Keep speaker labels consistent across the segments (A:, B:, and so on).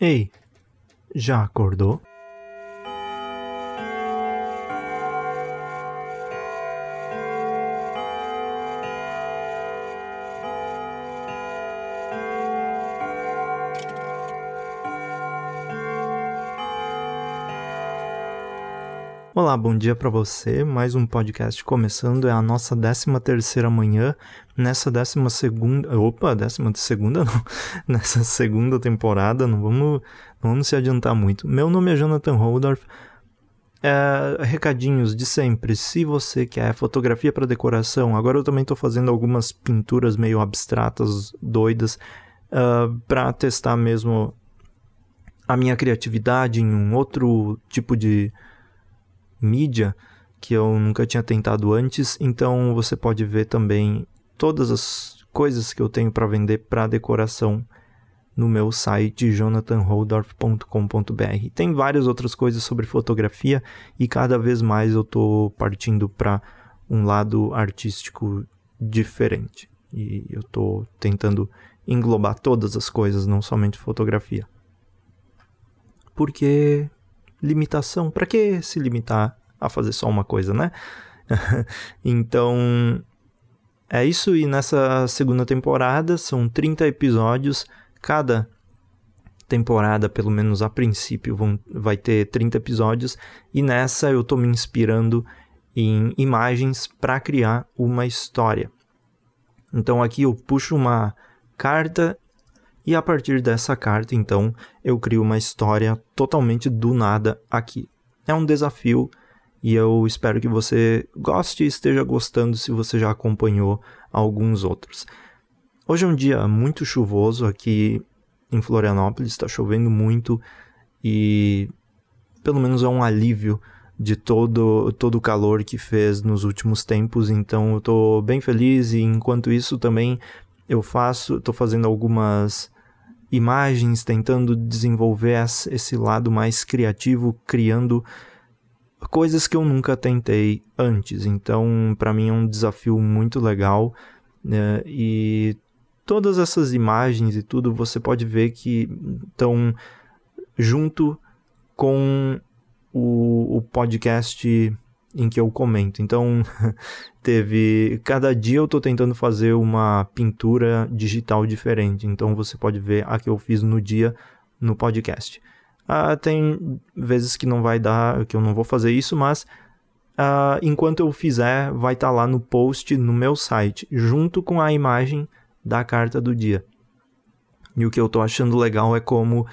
A: Ei, já acordou? Olá, bom dia para você. Mais um podcast começando. É a nossa 13 terceira manhã nessa 12 segunda, opa, 12 segunda não. Nessa segunda temporada, não vamos, não vamos se adiantar muito. Meu nome é Jonathan Holdorf. É, recadinhos de sempre. Se você quer fotografia para decoração, agora eu também estou fazendo algumas pinturas meio abstratas, doidas, uh, é, para testar mesmo a minha criatividade em um outro tipo de mídia que eu nunca tinha tentado antes, então você pode ver também todas as coisas que eu tenho para vender para decoração no meu site jonathanholdorf.com.br. Tem várias outras coisas sobre fotografia e cada vez mais eu estou partindo para um lado artístico diferente. E eu estou tentando englobar todas as coisas, não somente fotografia. Porque limitação, para que se limitar a fazer só uma coisa, né? então, é isso. E nessa segunda temporada são 30 episódios. Cada temporada, pelo menos a princípio, vão, vai ter 30 episódios. E nessa eu estou me inspirando em imagens para criar uma história. Então aqui eu puxo uma carta e a partir dessa carta, então, eu crio uma história totalmente do nada aqui. É um desafio e eu espero que você goste e esteja gostando se você já acompanhou alguns outros. Hoje é um dia muito chuvoso aqui em Florianópolis, está chovendo muito e pelo menos é um alívio de todo, todo o calor que fez nos últimos tempos, então eu estou bem feliz e enquanto isso também eu faço, estou fazendo algumas imagens, tentando desenvolver esse lado mais criativo, criando coisas que eu nunca tentei antes. Então, para mim é um desafio muito legal. Né? E todas essas imagens e tudo você pode ver que estão junto com o, o podcast em que eu comento. Então, teve. Cada dia eu estou tentando fazer uma pintura digital diferente. Então, você pode ver a que eu fiz no dia no podcast. Uh, tem vezes que não vai dar, que eu não vou fazer isso, mas uh, enquanto eu fizer, vai estar tá lá no post no meu site, junto com a imagem da carta do dia. E o que eu estou achando legal é como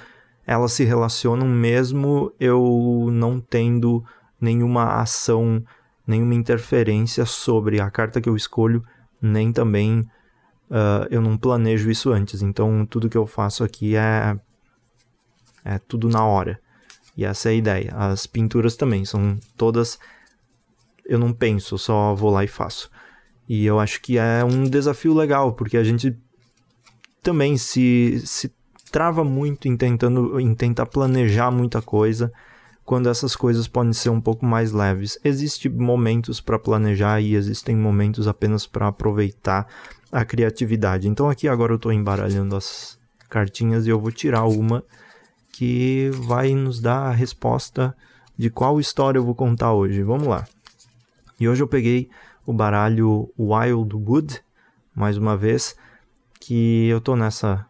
A: elas se relacionam mesmo eu não tendo nenhuma ação, nenhuma interferência sobre a carta que eu escolho, nem também uh, eu não planejo isso antes. Então tudo que eu faço aqui é é tudo na hora. E essa é a ideia. As pinturas também são todas. Eu não penso, só vou lá e faço. E eu acho que é um desafio legal, porque a gente também se, se trava muito em, tentando, em tentar planejar muita coisa, quando essas coisas podem ser um pouco mais leves. Existem momentos para planejar e existem momentos apenas para aproveitar a criatividade. Então aqui agora eu estou embaralhando as cartinhas e eu vou tirar uma que vai nos dar a resposta de qual história eu vou contar hoje. Vamos lá. E hoje eu peguei o baralho Wildwood, mais uma vez, que eu tô nessa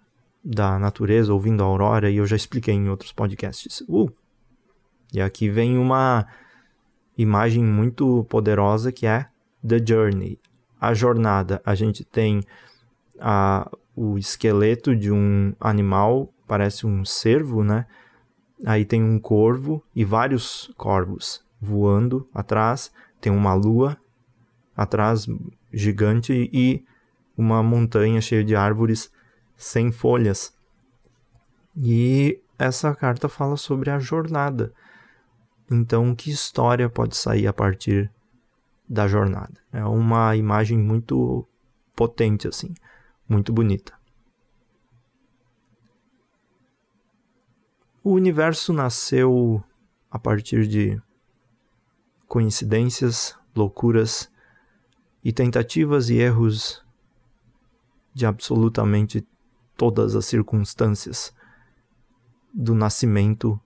A: da natureza, ouvindo a aurora, e eu já expliquei em outros podcasts. Uh! E aqui vem uma imagem muito poderosa que é The Journey, a jornada. A gente tem a, o esqueleto de um animal parece um cervo, né? Aí tem um corvo e vários corvos voando atrás. Tem uma lua atrás gigante e uma montanha cheia de árvores sem folhas. E essa carta fala sobre a jornada. Então, que história pode sair a partir da jornada? É uma imagem muito potente assim, muito bonita. O universo nasceu a partir de coincidências, loucuras e tentativas e erros de absolutamente todas as circunstâncias, do nascimento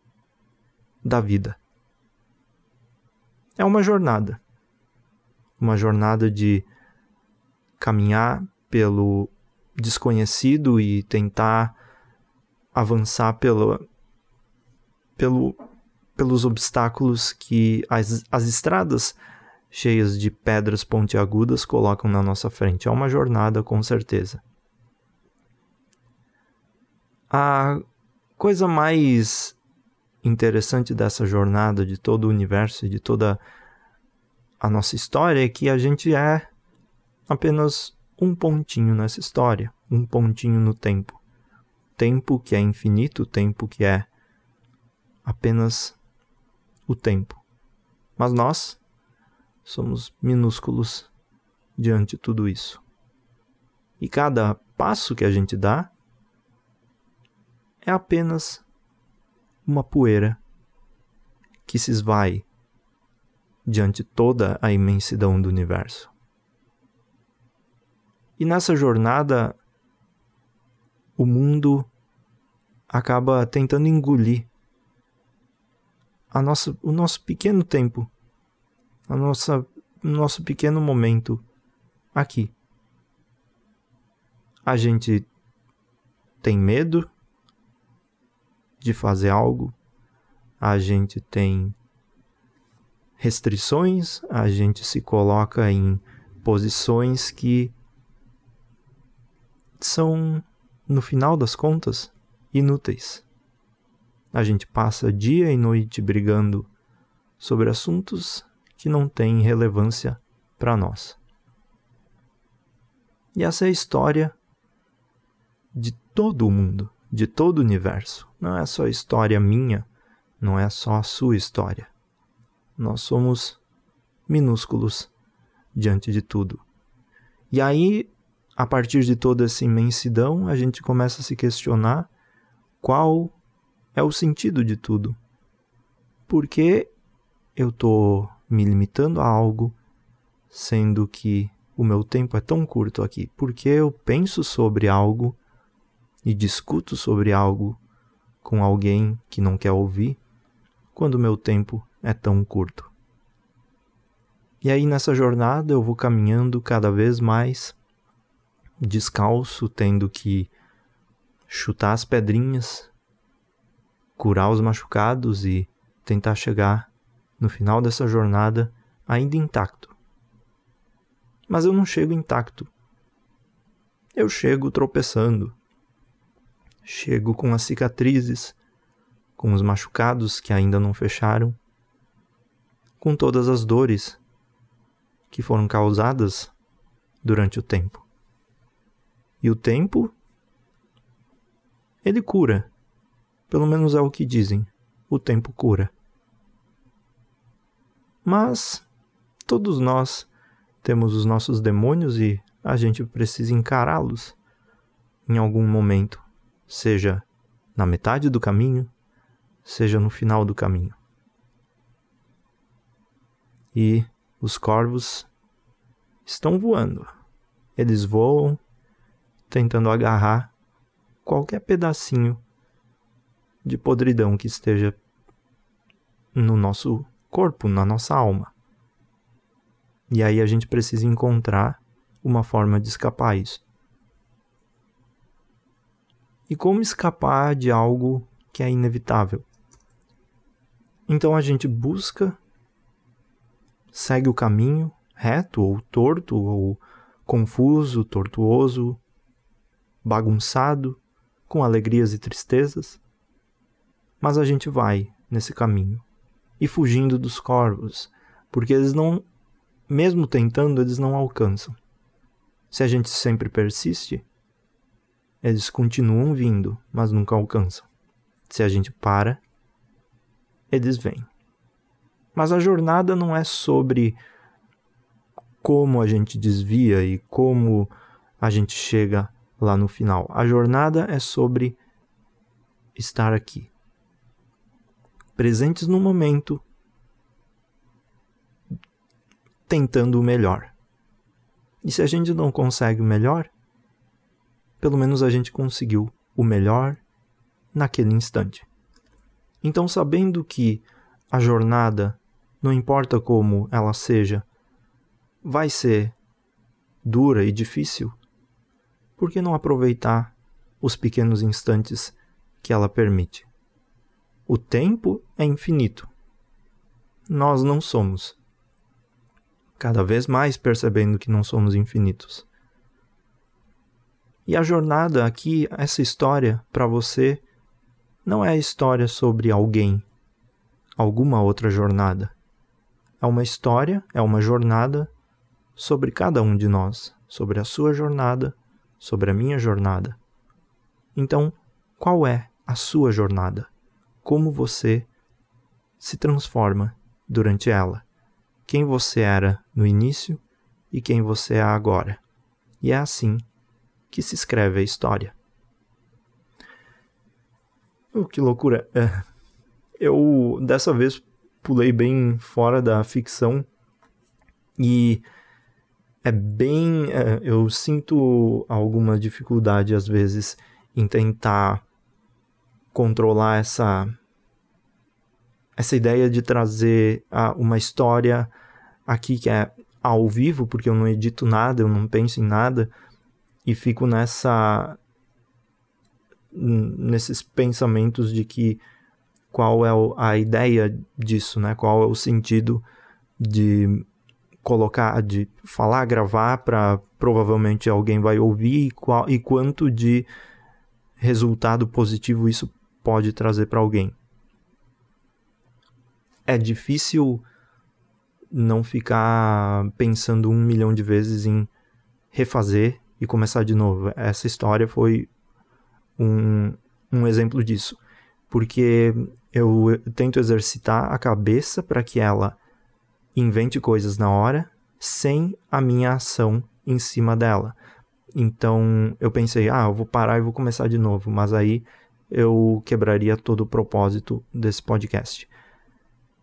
A: da vida. É uma jornada. Uma jornada de caminhar pelo desconhecido e tentar avançar pelo, pelo, pelos obstáculos que as, as estradas cheias de pedras pontiagudas colocam na nossa frente. É uma jornada, com certeza. A coisa mais interessante dessa jornada, de todo o universo e de toda a nossa história, é que a gente é apenas um pontinho nessa história, um pontinho no tempo. Tempo que é infinito, tempo que é apenas o tempo. Mas nós somos minúsculos diante de tudo isso. E cada passo que a gente dá é apenas uma poeira que se esvai diante toda a imensidão do universo. E nessa jornada, o mundo acaba tentando engolir a nossa, o nosso pequeno tempo, a nossa, o nosso pequeno momento aqui. A gente tem medo de fazer algo, a gente tem restrições, a gente se coloca em posições que são, no final das contas, inúteis. A gente passa dia e noite brigando sobre assuntos que não têm relevância para nós. E essa é a história de todo o mundo, de todo o universo. Não é só história minha, não é só a sua história. Nós somos minúsculos diante de tudo. E aí a partir de toda essa imensidão, a gente começa a se questionar qual é o sentido de tudo. Por que eu estou me limitando a algo, sendo que o meu tempo é tão curto aqui? Por que eu penso sobre algo e discuto sobre algo com alguém que não quer ouvir, quando meu tempo é tão curto? E aí nessa jornada eu vou caminhando cada vez mais descalço, tendo que chutar as pedrinhas, curar os machucados e tentar chegar no final dessa jornada ainda intacto. Mas eu não chego intacto. Eu chego tropeçando. Chego com as cicatrizes, com os machucados que ainda não fecharam, com todas as dores que foram causadas durante o tempo. E o tempo, ele cura. Pelo menos é o que dizem. O tempo cura. Mas todos nós temos os nossos demônios e a gente precisa encará-los em algum momento, seja na metade do caminho, seja no final do caminho. E os corvos estão voando. Eles voam tentando agarrar qualquer pedacinho de podridão que esteja no nosso corpo, na nossa alma. E aí a gente precisa encontrar uma forma de escapar isso. E como escapar de algo que é inevitável? Então a gente busca, segue o caminho reto ou torto ou confuso, tortuoso, bagunçado, com alegrias e tristezas. Mas a gente vai nesse caminho e fugindo dos corvos, porque eles não, mesmo tentando, eles não alcançam. Se a gente sempre persiste, eles continuam vindo, mas nunca alcançam. Se a gente para, eles vêm. Mas a jornada não é sobre como a gente desvia e como a gente chega lá no final. A jornada é sobre estar aqui, presentes no momento, tentando o melhor. E se a gente não consegue o melhor, pelo menos a gente conseguiu o melhor naquele instante. Então, sabendo que a jornada, não importa como ela seja, vai ser dura e difícil, por que não aproveitar os pequenos instantes que ela permite? O tempo é infinito. Nós não somos. Cada vez mais percebendo que não somos infinitos. E a jornada aqui, essa história, para você, não é a história sobre alguém, alguma outra jornada. É uma história, é uma jornada sobre cada um de nós, sobre a sua jornada, sobre a minha jornada. Então, qual é a sua jornada? Como você se transforma durante ela? Quem você era no início e quem você é agora? E é assim que se escreve a história. Oh, que loucura! É, eu dessa vez pulei bem fora da ficção e é bem. É, eu sinto alguma dificuldade às vezes em tentar controlar essa essa ideia de trazer a, uma história aqui que é ao vivo, porque eu não edito nada, eu não penso em nada e fico nessa nesses pensamentos de que qual é a ideia disso, né? Qual é o sentido de colocar, de falar, gravar para provavelmente alguém vai ouvir e, qual, e quanto de resultado positivo isso pode trazer para alguém. É difícil não ficar pensando um milhão de vezes em refazer e começar de novo. Essa história foi um, um exemplo disso. Porque eu tento exercitar a cabeça para que ela invente coisas na hora sem a minha ação em cima dela. Então eu pensei, ah, eu vou parar e vou começar de novo, mas aí eu quebraria todo o propósito desse podcast.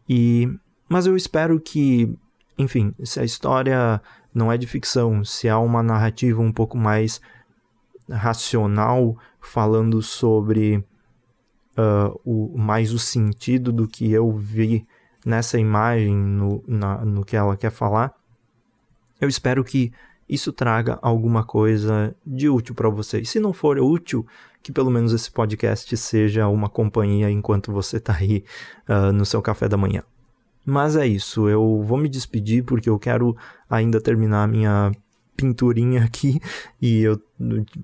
A: E mas eu espero que, enfim, se a história não é de ficção, se há uma narrativa um pouco mais racional falando sobre uh, o mais o sentido do que eu vi nessa imagem no, na, no que ela quer falar eu espero que isso traga alguma coisa de útil para vocês. Se não for útil, que pelo menos esse podcast seja uma companhia enquanto você está aí uh, no seu café da manhã. Mas é isso, eu vou me despedir porque eu quero ainda terminar minha pinturinha aqui e eu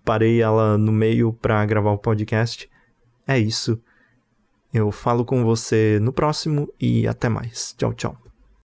A: parei ela no meio para gravar o podcast. É isso. Eu falo com você no próximo e até mais. Tchau, tchau.